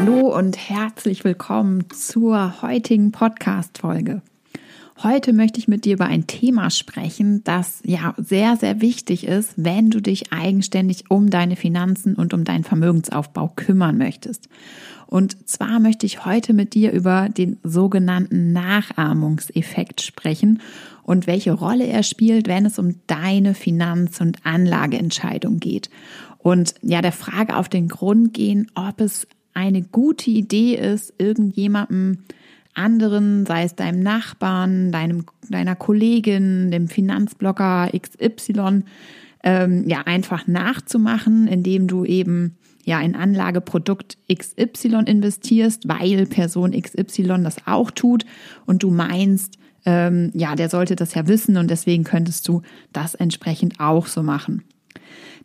Hallo und herzlich willkommen zur heutigen Podcast-Folge. Heute möchte ich mit dir über ein Thema sprechen, das ja sehr, sehr wichtig ist, wenn du dich eigenständig um deine Finanzen und um deinen Vermögensaufbau kümmern möchtest. Und zwar möchte ich heute mit dir über den sogenannten Nachahmungseffekt sprechen und welche Rolle er spielt, wenn es um deine Finanz- und Anlageentscheidung geht. Und ja, der Frage auf den Grund gehen, ob es eine gute Idee ist, irgendjemandem anderen, sei es deinem Nachbarn, deinem, deiner Kollegin, dem Finanzblogger XY, ähm, ja, einfach nachzumachen, indem du eben ja in Anlageprodukt XY investierst, weil Person XY das auch tut und du meinst, ähm, ja, der sollte das ja wissen und deswegen könntest du das entsprechend auch so machen.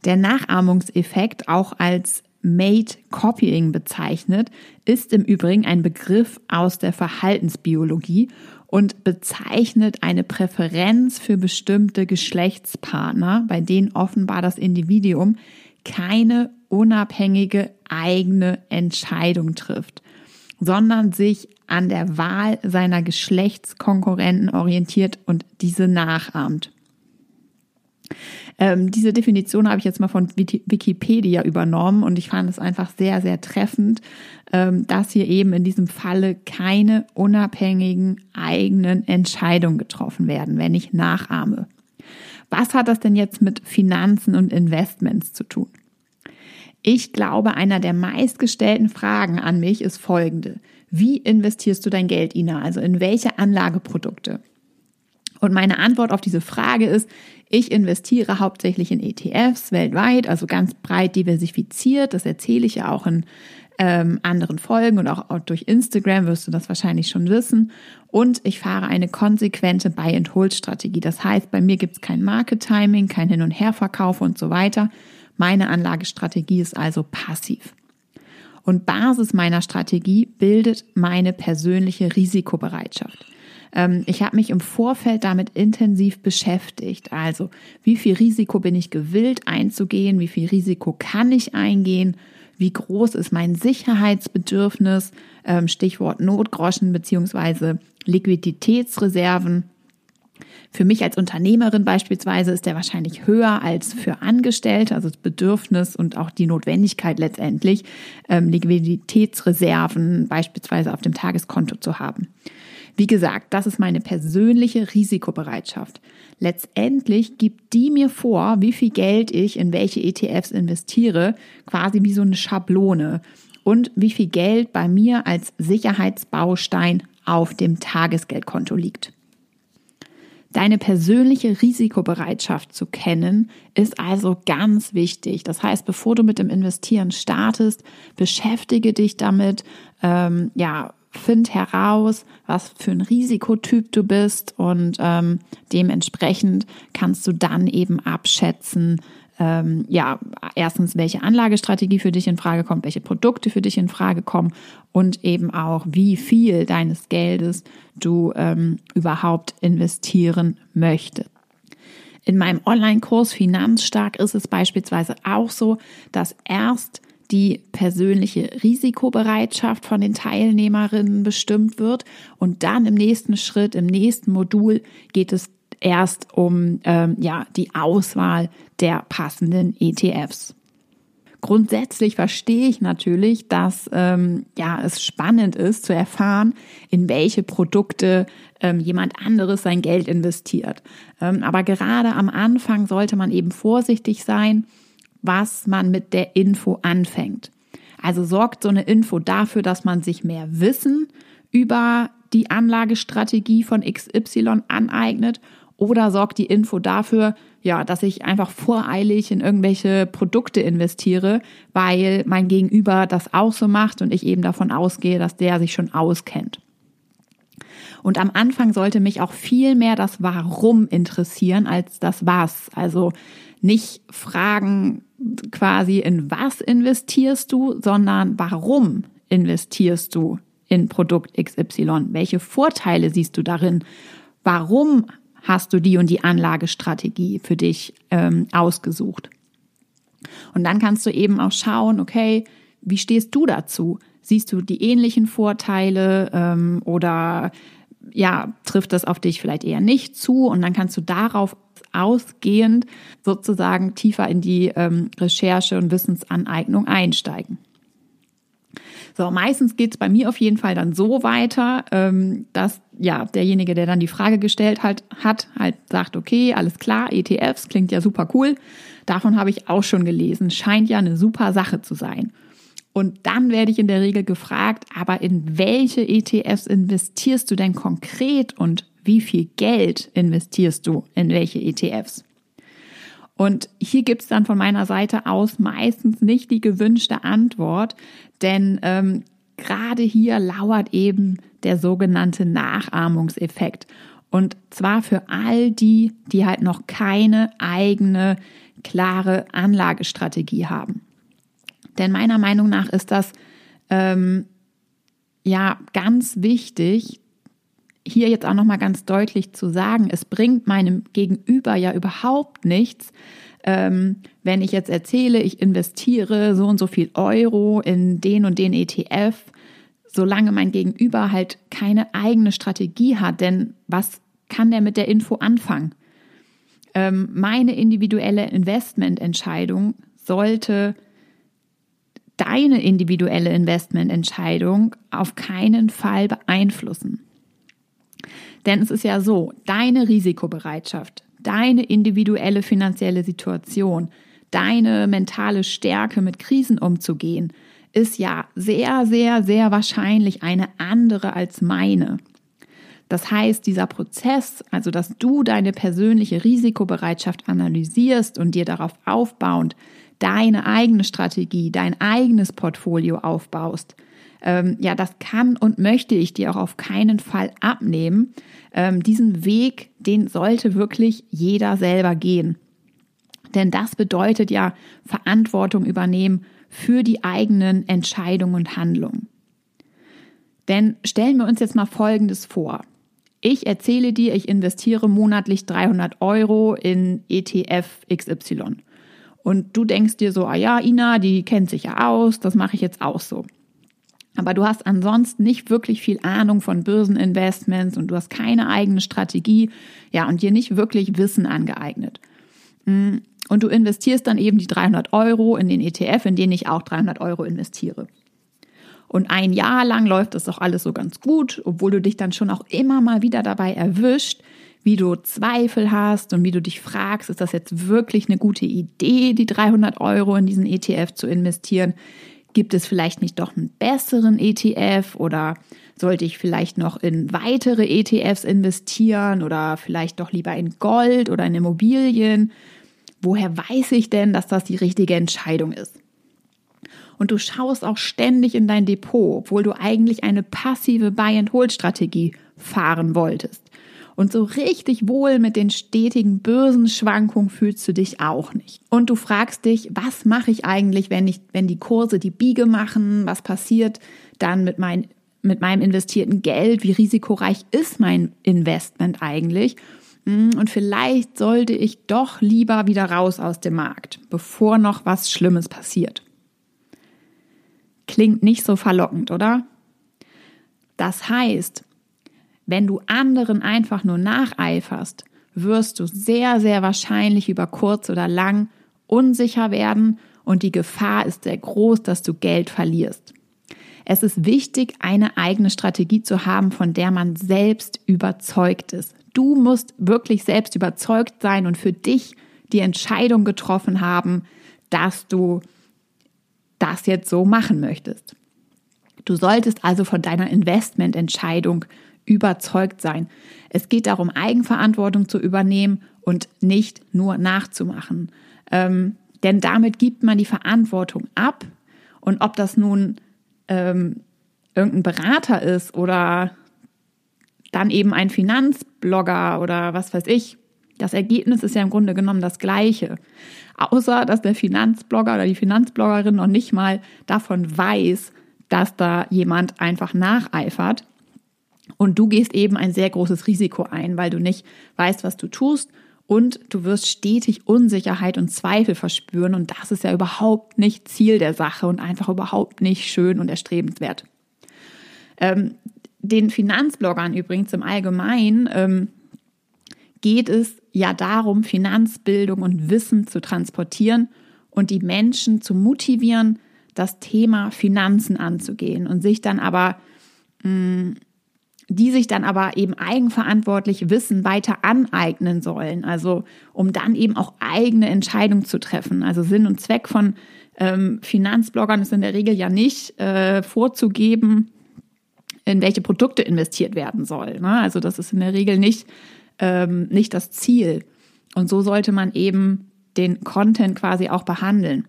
Der Nachahmungseffekt, auch als Made Copying bezeichnet, ist im Übrigen ein Begriff aus der Verhaltensbiologie und bezeichnet eine Präferenz für bestimmte Geschlechtspartner, bei denen offenbar das Individuum keine unabhängige eigene Entscheidung trifft, sondern sich an der Wahl seiner Geschlechtskonkurrenten orientiert und diese nachahmt. Ähm, diese Definition habe ich jetzt mal von Wikipedia übernommen und ich fand es einfach sehr, sehr treffend, ähm, dass hier eben in diesem Falle keine unabhängigen eigenen Entscheidungen getroffen werden, wenn ich nachahme. Was hat das denn jetzt mit Finanzen und Investments zu tun? Ich glaube, einer der meistgestellten Fragen an mich ist folgende. Wie investierst du dein Geld, Ina? Also in welche Anlageprodukte? Und meine Antwort auf diese Frage ist, ich investiere hauptsächlich in ETFs weltweit, also ganz breit diversifiziert. Das erzähle ich ja auch in ähm, anderen Folgen und auch, auch durch Instagram wirst du das wahrscheinlich schon wissen. Und ich fahre eine konsequente Buy-and-Hold-Strategie. Das heißt, bei mir gibt es kein Market-Timing, kein Hin- und Herverkauf und so weiter. Meine Anlagestrategie ist also passiv. Und Basis meiner Strategie bildet meine persönliche Risikobereitschaft. Ähm, ich habe mich im Vorfeld damit intensiv beschäftigt. Also, wie viel Risiko bin ich gewillt einzugehen? Wie viel Risiko kann ich eingehen? Wie groß ist mein Sicherheitsbedürfnis? Ähm, Stichwort Notgroschen beziehungsweise Liquiditätsreserven. Für mich als Unternehmerin beispielsweise ist der wahrscheinlich höher als für Angestellte, also das Bedürfnis und auch die Notwendigkeit letztendlich, ähm, Liquiditätsreserven beispielsweise auf dem Tageskonto zu haben. Wie gesagt, das ist meine persönliche Risikobereitschaft. Letztendlich gibt die mir vor, wie viel Geld ich in welche ETFs investiere, quasi wie so eine Schablone und wie viel Geld bei mir als Sicherheitsbaustein auf dem Tagesgeldkonto liegt. Deine persönliche Risikobereitschaft zu kennen, ist also ganz wichtig. Das heißt, bevor du mit dem Investieren startest, beschäftige dich damit, ähm, ja, find heraus, was für ein Risikotyp du bist und ähm, dementsprechend kannst du dann eben abschätzen, ähm, ja, erstens, welche Anlagestrategie für dich in Frage kommt, welche Produkte für dich in Frage kommen und eben auch, wie viel deines Geldes du ähm, überhaupt investieren möchtest. In meinem Online-Kurs Finanzstark ist es beispielsweise auch so, dass erst die persönliche Risikobereitschaft von den Teilnehmerinnen bestimmt wird. Und dann im nächsten Schritt, im nächsten Modul geht es erst um ähm, ja, die Auswahl der passenden ETFs. Grundsätzlich verstehe ich natürlich, dass ähm, ja, es spannend ist zu erfahren, in welche Produkte ähm, jemand anderes sein Geld investiert. Ähm, aber gerade am Anfang sollte man eben vorsichtig sein, was man mit der Info anfängt. Also sorgt so eine Info dafür, dass man sich mehr Wissen über die Anlagestrategie von XY aneignet oder sorgt die Info dafür, ja, dass ich einfach voreilig in irgendwelche Produkte investiere, weil mein Gegenüber das auch so macht und ich eben davon ausgehe, dass der sich schon auskennt. Und am Anfang sollte mich auch viel mehr das Warum interessieren als das Was. Also nicht fragen quasi in was investierst du, sondern warum investierst du in Produkt XY? Welche Vorteile siehst du darin? Warum hast du die und die Anlagestrategie für dich ähm, ausgesucht? Und dann kannst du eben auch schauen, okay, wie stehst du dazu? Siehst du die ähnlichen Vorteile ähm, oder ja, trifft das auf dich vielleicht eher nicht zu? Und dann kannst du darauf ausgehend sozusagen tiefer in die ähm, Recherche und Wissensaneignung einsteigen. So, meistens geht's bei mir auf jeden Fall dann so weiter, ähm, dass ja derjenige, der dann die Frage gestellt halt, hat, halt sagt, okay, alles klar, ETFs klingt ja super cool. Davon habe ich auch schon gelesen. Scheint ja eine super Sache zu sein. Und dann werde ich in der Regel gefragt, aber in welche ETFs investierst du denn konkret und wie viel Geld investierst du in welche ETFs? Und hier gibt's dann von meiner Seite aus meistens nicht die gewünschte Antwort, denn ähm, gerade hier lauert eben der sogenannte Nachahmungseffekt. Und zwar für all die, die halt noch keine eigene, klare Anlagestrategie haben. Denn meiner Meinung nach ist das ähm, ja ganz wichtig, hier jetzt auch nochmal ganz deutlich zu sagen, es bringt meinem Gegenüber ja überhaupt nichts, ähm, wenn ich jetzt erzähle, ich investiere so und so viel Euro in den und den ETF, solange mein Gegenüber halt keine eigene Strategie hat. Denn was kann der mit der Info anfangen? Ähm, meine individuelle Investmententscheidung sollte deine individuelle Investmententscheidung auf keinen Fall beeinflussen. Denn es ist ja so, deine Risikobereitschaft, deine individuelle finanzielle Situation, deine mentale Stärke mit Krisen umzugehen, ist ja sehr, sehr, sehr wahrscheinlich eine andere als meine. Das heißt, dieser Prozess, also dass du deine persönliche Risikobereitschaft analysierst und dir darauf aufbauend deine eigene Strategie, dein eigenes Portfolio aufbaust, ähm, ja, das kann und möchte ich dir auch auf keinen Fall abnehmen. Ähm, diesen Weg, den sollte wirklich jeder selber gehen. Denn das bedeutet ja Verantwortung übernehmen für die eigenen Entscheidungen und Handlungen. Denn stellen wir uns jetzt mal Folgendes vor. Ich erzähle dir, ich investiere monatlich 300 Euro in ETF XY. Und du denkst dir so, ah ja, Ina, die kennt sich ja aus, das mache ich jetzt auch so aber du hast ansonsten nicht wirklich viel Ahnung von Börseninvestments und du hast keine eigene Strategie, ja, und dir nicht wirklich Wissen angeeignet. Mm, und du investierst dann eben die 300 Euro in den ETF, in den ich auch 300 Euro investiere. Und ein Jahr lang läuft das doch alles so ganz gut, obwohl du dich dann schon auch immer mal wieder dabei erwischt, wie du Zweifel hast und wie du dich fragst, ist das jetzt wirklich eine gute Idee, die 300 Euro in diesen ETF zu investieren? Gibt es vielleicht nicht doch einen besseren ETF oder sollte ich vielleicht noch in weitere ETFs investieren oder vielleicht doch lieber in Gold oder in Immobilien? Woher weiß ich denn, dass das die richtige Entscheidung ist? Und du schaust auch ständig in dein Depot, obwohl du eigentlich eine passive Buy-and-Hold-Strategie fahren wolltest. Und so richtig wohl mit den stetigen Börsenschwankungen fühlst du dich auch nicht. Und du fragst dich, was mache ich eigentlich, wenn ich, wenn die Kurse die Biege machen? Was passiert dann mit mein, mit meinem investierten Geld? Wie risikoreich ist mein Investment eigentlich? Hm, und vielleicht sollte ich doch lieber wieder raus aus dem Markt, bevor noch was Schlimmes passiert. Klingt nicht so verlockend, oder? Das heißt, wenn du anderen einfach nur nacheiferst, wirst du sehr, sehr wahrscheinlich über kurz oder lang unsicher werden und die Gefahr ist sehr groß, dass du Geld verlierst. Es ist wichtig, eine eigene Strategie zu haben, von der man selbst überzeugt ist. Du musst wirklich selbst überzeugt sein und für dich die Entscheidung getroffen haben, dass du das jetzt so machen möchtest. Du solltest also von deiner Investmententscheidung überzeugt sein. Es geht darum, Eigenverantwortung zu übernehmen und nicht nur nachzumachen. Ähm, denn damit gibt man die Verantwortung ab. Und ob das nun ähm, irgendein Berater ist oder dann eben ein Finanzblogger oder was weiß ich, das Ergebnis ist ja im Grunde genommen das gleiche. Außer, dass der Finanzblogger oder die Finanzbloggerin noch nicht mal davon weiß, dass da jemand einfach nacheifert und du gehst eben ein sehr großes Risiko ein, weil du nicht weißt, was du tust und du wirst stetig Unsicherheit und Zweifel verspüren und das ist ja überhaupt nicht Ziel der Sache und einfach überhaupt nicht schön und erstrebenswert. Ähm, den Finanzbloggern übrigens im Allgemeinen ähm, geht es ja darum, Finanzbildung und Wissen zu transportieren und die Menschen zu motivieren, das Thema Finanzen anzugehen und sich dann aber mh, mm, die sich dann aber eben eigenverantwortlich Wissen weiter aneignen sollen. Also um dann eben auch eigene Entscheidungen zu treffen. Also Sinn und Zweck von ähm, Finanzbloggern ist in der Regel ja nicht äh, vorzugeben, in welche Produkte investiert werden soll. Ne? Also das ist in der Regel nicht, ähm, nicht das Ziel. Und so sollte man eben den Content quasi auch behandeln.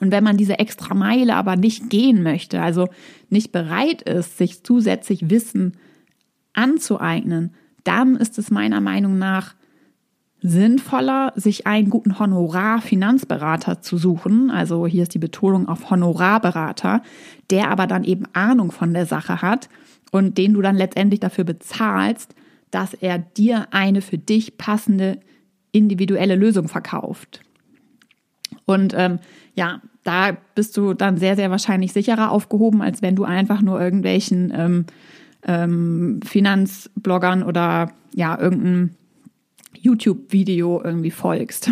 Und wenn man diese extra Meile aber nicht gehen möchte, also nicht bereit ist, sich zusätzlich Wissen anzueignen, dann ist es meiner Meinung nach sinnvoller, sich einen guten Honorar-Finanzberater zu suchen. Also hier ist die Betonung auf Honorarberater, der aber dann eben Ahnung von der Sache hat und den du dann letztendlich dafür bezahlst, dass er dir eine für dich passende individuelle Lösung verkauft. Und ähm, ja, da bist du dann sehr, sehr wahrscheinlich sicherer aufgehoben, als wenn du einfach nur irgendwelchen ähm, ähm, Finanzbloggern oder ja, irgendein YouTube-Video irgendwie folgst.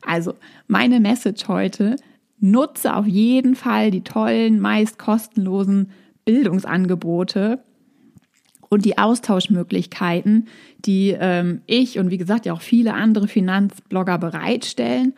Also meine Message heute, nutze auf jeden Fall die tollen, meist kostenlosen Bildungsangebote und die Austauschmöglichkeiten, die ähm, ich und wie gesagt ja auch viele andere Finanzblogger bereitstellen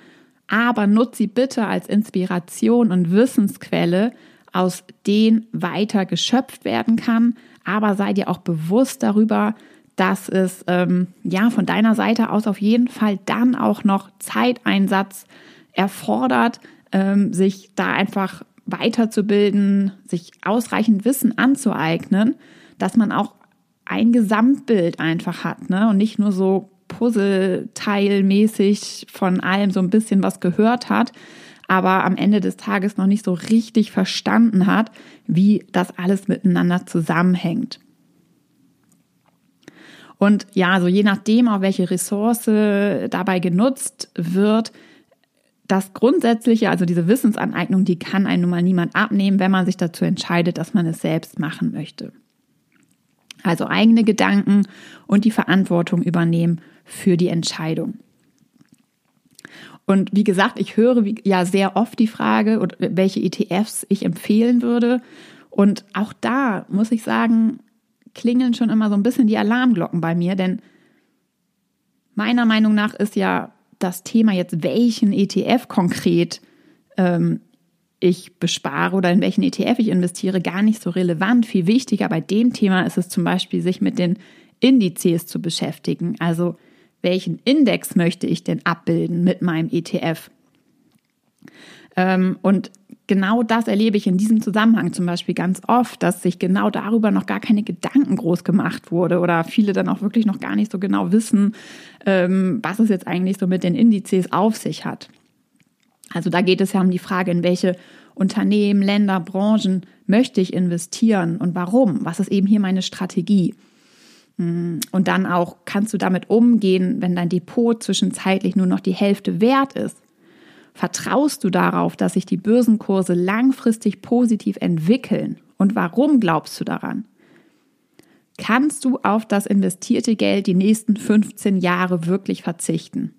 aber nutze sie bitte als Inspiration und Wissensquelle, aus denen weiter geschöpft werden kann. Aber sei dir auch bewusst darüber, dass es ähm, ja von deiner Seite aus auf jeden Fall dann auch noch Zeiteinsatz erfordert, ähm, sich da einfach weiterzubilden, sich ausreichend Wissen anzueignen, dass man auch ein Gesamtbild einfach hat ne? und nicht nur so Puzzleteilmäßig von allem so ein bisschen was gehört hat, aber am Ende des Tages noch nicht so richtig verstanden hat, wie das alles miteinander zusammenhängt. Und ja, so je nachdem, auch welche Ressource dabei genutzt wird, das Grundsätzliche, also diese Wissensaneignung, die kann einem nun mal niemand abnehmen, wenn man sich dazu entscheidet, dass man es selbst machen möchte. Also eigene Gedanken und die Verantwortung übernehmen für die Entscheidung. Und wie gesagt, ich höre ja sehr oft die Frage, welche ETFs ich empfehlen würde. Und auch da muss ich sagen, klingeln schon immer so ein bisschen die Alarmglocken bei mir, denn meiner Meinung nach ist ja das Thema jetzt, welchen ETF konkret ähm, ich bespare oder in welchen ETF ich investiere, gar nicht so relevant. Viel wichtiger bei dem Thema ist es zum Beispiel, sich mit den Indizes zu beschäftigen. Also welchen Index möchte ich denn abbilden mit meinem ETF? Ähm, und genau das erlebe ich in diesem Zusammenhang zum Beispiel ganz oft, dass sich genau darüber noch gar keine Gedanken groß gemacht wurde oder viele dann auch wirklich noch gar nicht so genau wissen, ähm, was es jetzt eigentlich so mit den Indizes auf sich hat. Also da geht es ja um die Frage, in welche Unternehmen, Länder, Branchen möchte ich investieren und warum? Was ist eben hier meine Strategie? Mm, und dann auch kannst du damit umgehen, wenn dein Depot zwischenzeitlich nur noch die Hälfte wert ist. Vertraust du darauf, dass sich die Börsenkurse langfristig positiv entwickeln? Und warum glaubst du daran? Kannst du auf das investierte Geld die nächsten 15 Jahre wirklich verzichten?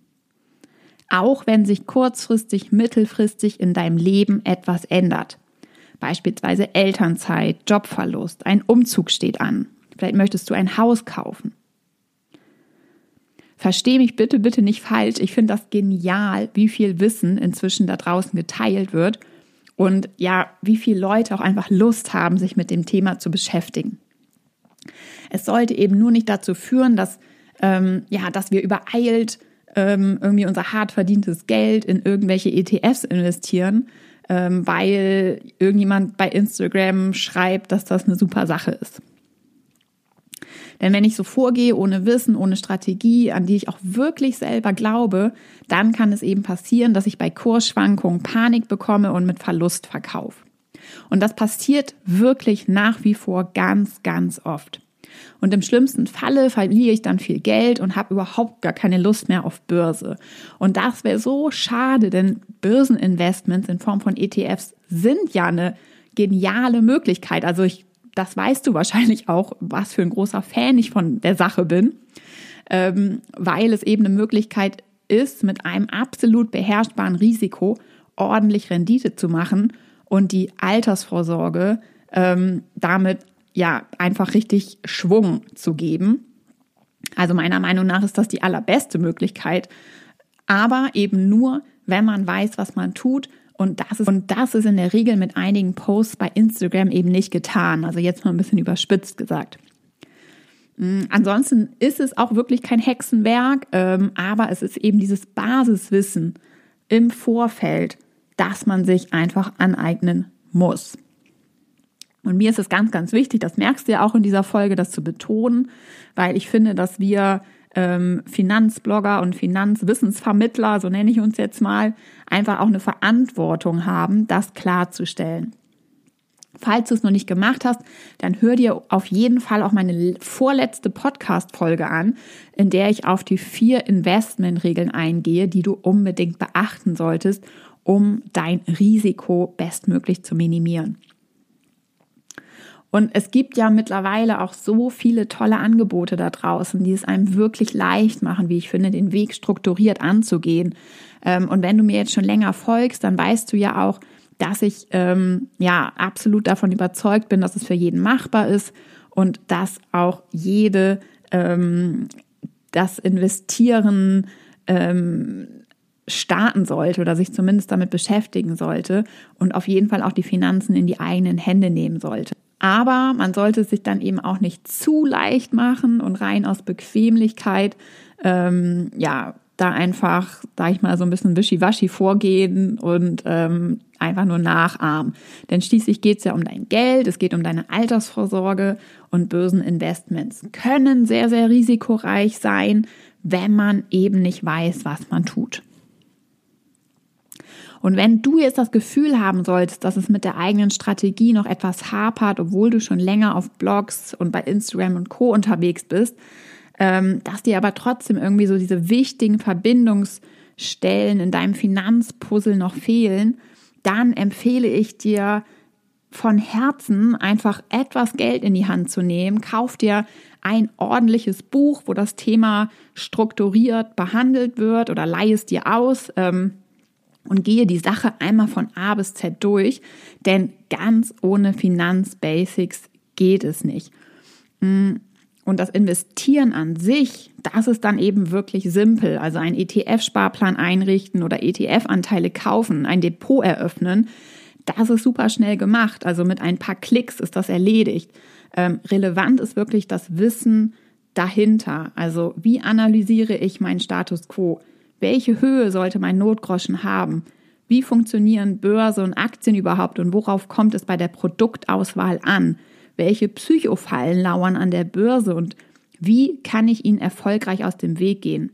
Auch wenn sich kurzfristig, mittelfristig in deinem Leben etwas ändert. Beispielsweise Elternzeit, Jobverlust, ein Umzug steht an Vielleicht möchtest du ein Haus kaufen. Versteh mich bitte, bitte nicht falsch. Ich finde das genial, wie viel Wissen inzwischen da draußen geteilt wird und ja, wie viele Leute auch einfach Lust haben, sich mit dem Thema zu beschäftigen. Es sollte eben nur nicht dazu führen, dass, ähm, ja, dass wir übereilt ähm, irgendwie unser hart verdientes Geld in irgendwelche ETFs investieren, ähm, weil irgendjemand bei Instagram schreibt, dass das eine super Sache ist. Denn wenn ich so vorgehe, ohne Wissen, ohne Strategie, an die ich auch wirklich selber glaube, dann kann es eben passieren, dass ich bei Kursschwankungen Panik bekomme und mit Verlust verkaufe. Und das passiert wirklich nach wie vor ganz, ganz oft. Und im schlimmsten Falle verliere ich dann viel Geld und habe überhaupt gar keine Lust mehr auf Börse. Und das wäre so schade, denn Börseninvestments in Form von ETFs sind ja eine geniale Möglichkeit. Also ich, das weißt du wahrscheinlich auch, was für ein großer Fan ich von der Sache bin, ähm, weil es eben eine Möglichkeit ist, mit einem absolut beherrschbaren Risiko ordentlich Rendite zu machen und die Altersvorsorge ähm, damit ja einfach richtig Schwung zu geben. Also meiner Meinung nach ist das die allerbeste Möglichkeit, aber eben nur, wenn man weiß, was man tut. Und das, ist, und das ist in der Regel mit einigen Posts bei Instagram eben nicht getan. Also jetzt mal ein bisschen überspitzt gesagt. Mm, ansonsten ist es auch wirklich kein Hexenwerk, ähm, aber es ist eben dieses Basiswissen im Vorfeld, das man sich einfach aneignen muss. Und mir ist es ganz, ganz wichtig, das merkst du ja auch in dieser Folge, das zu betonen, weil ich finde, dass wir ähm, Finanzblogger und Finanzwissensvermittler, so nenne ich uns jetzt mal, einfach auch eine Verantwortung haben, das klarzustellen. Falls du es noch nicht gemacht hast, dann hör dir auf jeden Fall auch meine vorletzte Podcast-Folge an, in der ich auf die vier Investmentregeln eingehe, die du unbedingt beachten solltest, um dein Risiko bestmöglich zu minimieren. Und es gibt ja mittlerweile auch so viele tolle Angebote da draußen, die es einem wirklich leicht machen, wie ich finde, den Weg strukturiert anzugehen. Ähm, und wenn du mir jetzt schon länger folgst, dann weißt du ja auch, dass ich ähm, ja absolut davon überzeugt bin, dass es für jeden machbar ist und dass auch jede ähm, das Investieren ähm, starten sollte oder sich zumindest damit beschäftigen sollte und auf jeden Fall auch die Finanzen in die eigenen Hände nehmen sollte. Aber man sollte es sich dann eben auch nicht zu leicht machen und rein aus Bequemlichkeit ähm, ja da einfach, sag ich mal, so ein bisschen wischiwaschi vorgehen und ähm, einfach nur nachahmen. Denn schließlich geht es ja um dein Geld, es geht um deine Altersvorsorge und bösen Investments können sehr, sehr risikoreich sein, wenn man eben nicht weiß, was man tut. Und wenn du jetzt das Gefühl haben solltest, dass es mit der eigenen Strategie noch etwas hapert, obwohl du schon länger auf Blogs und bei Instagram und Co unterwegs bist, ähm, dass dir aber trotzdem irgendwie so diese wichtigen Verbindungsstellen in deinem Finanzpuzzle noch fehlen, dann empfehle ich dir von Herzen einfach etwas Geld in die Hand zu nehmen. Kauf dir ein ordentliches Buch, wo das Thema strukturiert behandelt wird oder leih es dir aus. Ähm, und gehe die Sache einmal von A bis Z durch, denn ganz ohne Finanzbasics geht es nicht. Mm, und das Investieren an sich, das ist dann eben wirklich simpel. Also ein ETF-Sparplan einrichten oder ETF-Anteile kaufen, ein Depot eröffnen, das ist super schnell gemacht. Also mit ein paar Klicks ist das erledigt. Ähm, relevant ist wirklich das Wissen dahinter. Also wie analysiere ich meinen Status quo? Welche Höhe sollte mein Notgroschen haben? Wie funktionieren Börse und Aktien überhaupt und worauf kommt es bei der Produktauswahl an? welche Psychofallen lauern an der Börse und wie kann ich ihnen erfolgreich aus dem Weg gehen?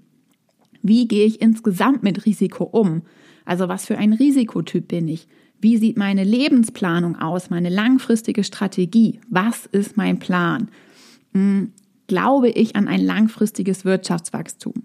Wie gehe ich insgesamt mit Risiko um? Also was für ein Risikotyp bin ich? Wie sieht meine Lebensplanung aus, meine langfristige Strategie? Was ist mein Plan? Hm, glaube ich an ein langfristiges Wirtschaftswachstum?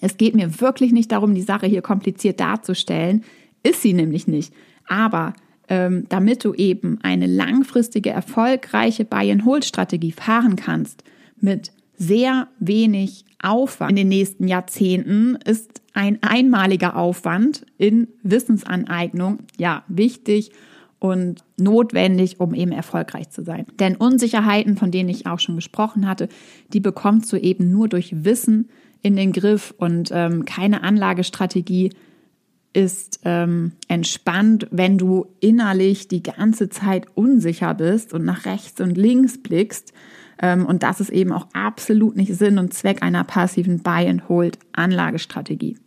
Es geht mir wirklich nicht darum, die Sache hier kompliziert darzustellen. Ist sie nämlich nicht. Aber ähm, damit du eben eine langfristige, erfolgreiche Buy-and-Hold-Strategie fahren kannst mit sehr wenig Aufwand in den nächsten Jahrzehnten, ist ein einmaliger Aufwand in Wissensaneignung ja wichtig und notwendig, um eben erfolgreich zu sein. Denn Unsicherheiten, von denen ich auch schon gesprochen hatte, die bekommst du eben nur durch Wissen in den Griff und ähm, keine Anlagestrategie ist ähm, entspannt, wenn du innerlich die ganze Zeit unsicher bist und nach rechts und links blickst. Ähm, und das ist eben auch absolut nicht Sinn und Zweck einer passiven Buy-and-Hold-Anlagestrategie.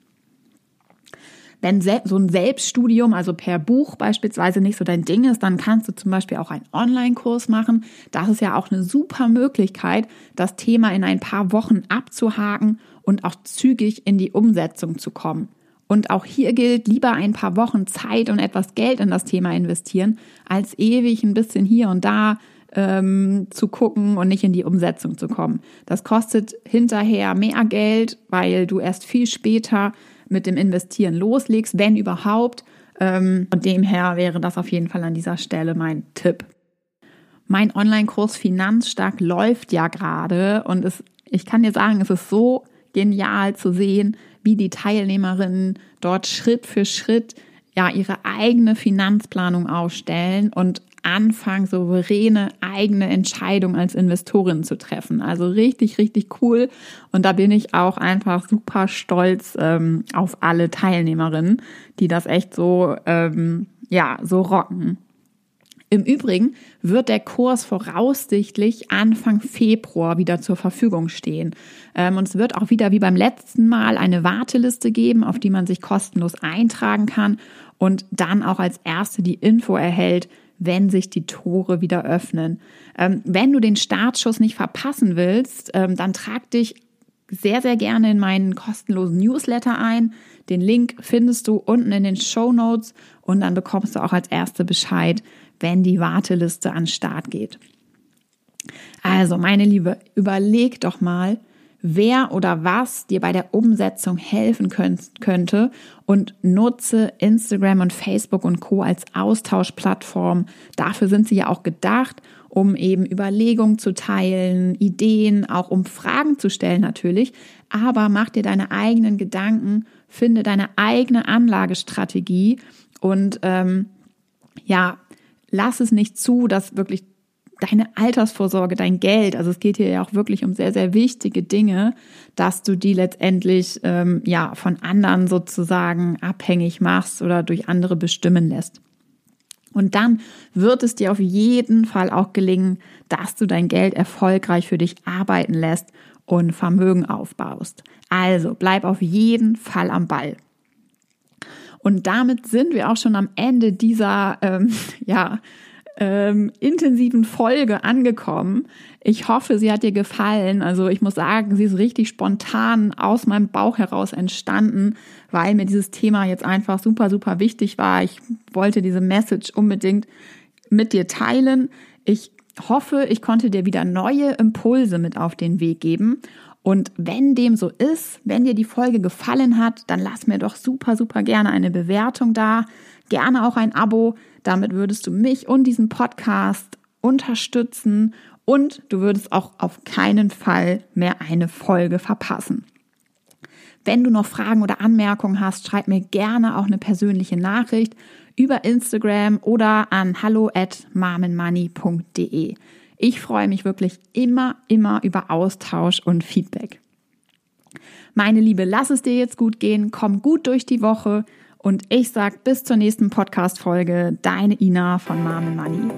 Wenn so ein Selbststudium, also per Buch beispielsweise nicht so dein Ding ist, dann kannst du zum Beispiel auch einen Online-Kurs machen. Das ist ja auch eine super Möglichkeit, das Thema in ein paar Wochen abzuhaken und auch zügig in die Umsetzung zu kommen. Und auch hier gilt, lieber ein paar Wochen Zeit und etwas Geld in das Thema investieren, als ewig ein bisschen hier und da ähm, zu gucken und nicht in die Umsetzung zu kommen. Das kostet hinterher mehr Geld, weil du erst viel später mit dem Investieren loslegst, wenn überhaupt. Ähm, und demher wäre das auf jeden Fall an dieser Stelle mein Tipp. Mein Online-Kurs Finanzstark läuft ja gerade und es, ich kann dir sagen, es ist so genial zu sehen, wie die Teilnehmerinnen dort Schritt für Schritt ja ihre eigene Finanzplanung aufstellen und anfangen, souveräne eigene Entscheidungen als Investorin zu treffen. Also richtig, richtig cool. Und da bin ich auch einfach super stolz ähm, auf alle Teilnehmerinnen, die das echt so, ähm, ja, so rocken. Im Übrigen wird der Kurs voraussichtlich Anfang Februar wieder zur Verfügung stehen. Ähm, und es wird auch wieder wie beim letzten Mal eine Warteliste geben, auf die man sich kostenlos eintragen kann und dann auch als erste die Info erhält, wenn sich die Tore wieder öffnen. Ähm, wenn du den Startschuss nicht verpassen willst, ähm, dann trag dich sehr, sehr gerne in meinen kostenlosen Newsletter ein. Den Link findest du unten in den Show Notes und dann bekommst du auch als erste Bescheid, wenn die Warteliste an Start geht. Also, meine Liebe, überleg doch mal, wer oder was dir bei der Umsetzung helfen könnte und nutze Instagram und Facebook und Co als Austauschplattform. Dafür sind sie ja auch gedacht, um eben Überlegungen zu teilen, Ideen, auch um Fragen zu stellen natürlich. Aber mach dir deine eigenen Gedanken, finde deine eigene Anlagestrategie und ähm, ja, lass es nicht zu, dass wirklich deine Altersvorsorge, dein Geld, also es geht hier ja auch wirklich um sehr, sehr wichtige Dinge, dass du die letztendlich ähm, ja von anderen sozusagen abhängig machst oder durch andere bestimmen lässt. Und dann wird es dir auf jeden Fall auch gelingen, dass du dein Geld erfolgreich für dich arbeiten lässt und Vermögen aufbaust. Also bleib auf jeden Fall am Ball. Und damit sind wir auch schon am Ende dieser ähm, ja, ähm, intensiven Folge angekommen. Ich hoffe, sie hat dir gefallen. Also ich muss sagen, sie ist richtig spontan aus meinem Bauch heraus entstanden, weil mir dieses Thema jetzt einfach super, super wichtig war. Ich wollte diese Message unbedingt mit dir teilen. Ich hoffe, ich konnte dir wieder neue Impulse mit auf den Weg geben. Und wenn dem so ist, wenn dir die Folge gefallen hat, dann lass mir doch super, super gerne eine Bewertung da. Gerne auch ein Abo. Damit würdest du mich und diesen Podcast unterstützen und du würdest auch auf keinen Fall mehr eine Folge verpassen. Wenn du noch Fragen oder Anmerkungen hast, schreib mir gerne auch eine persönliche Nachricht über Instagram oder an hallo at marmenmoney.de. Ich freue mich wirklich immer, immer über Austausch und Feedback. Meine Liebe, lass es dir jetzt gut gehen, komm gut durch die Woche und ich sag bis zur nächsten Podcast-Folge, deine Ina von Mom Money.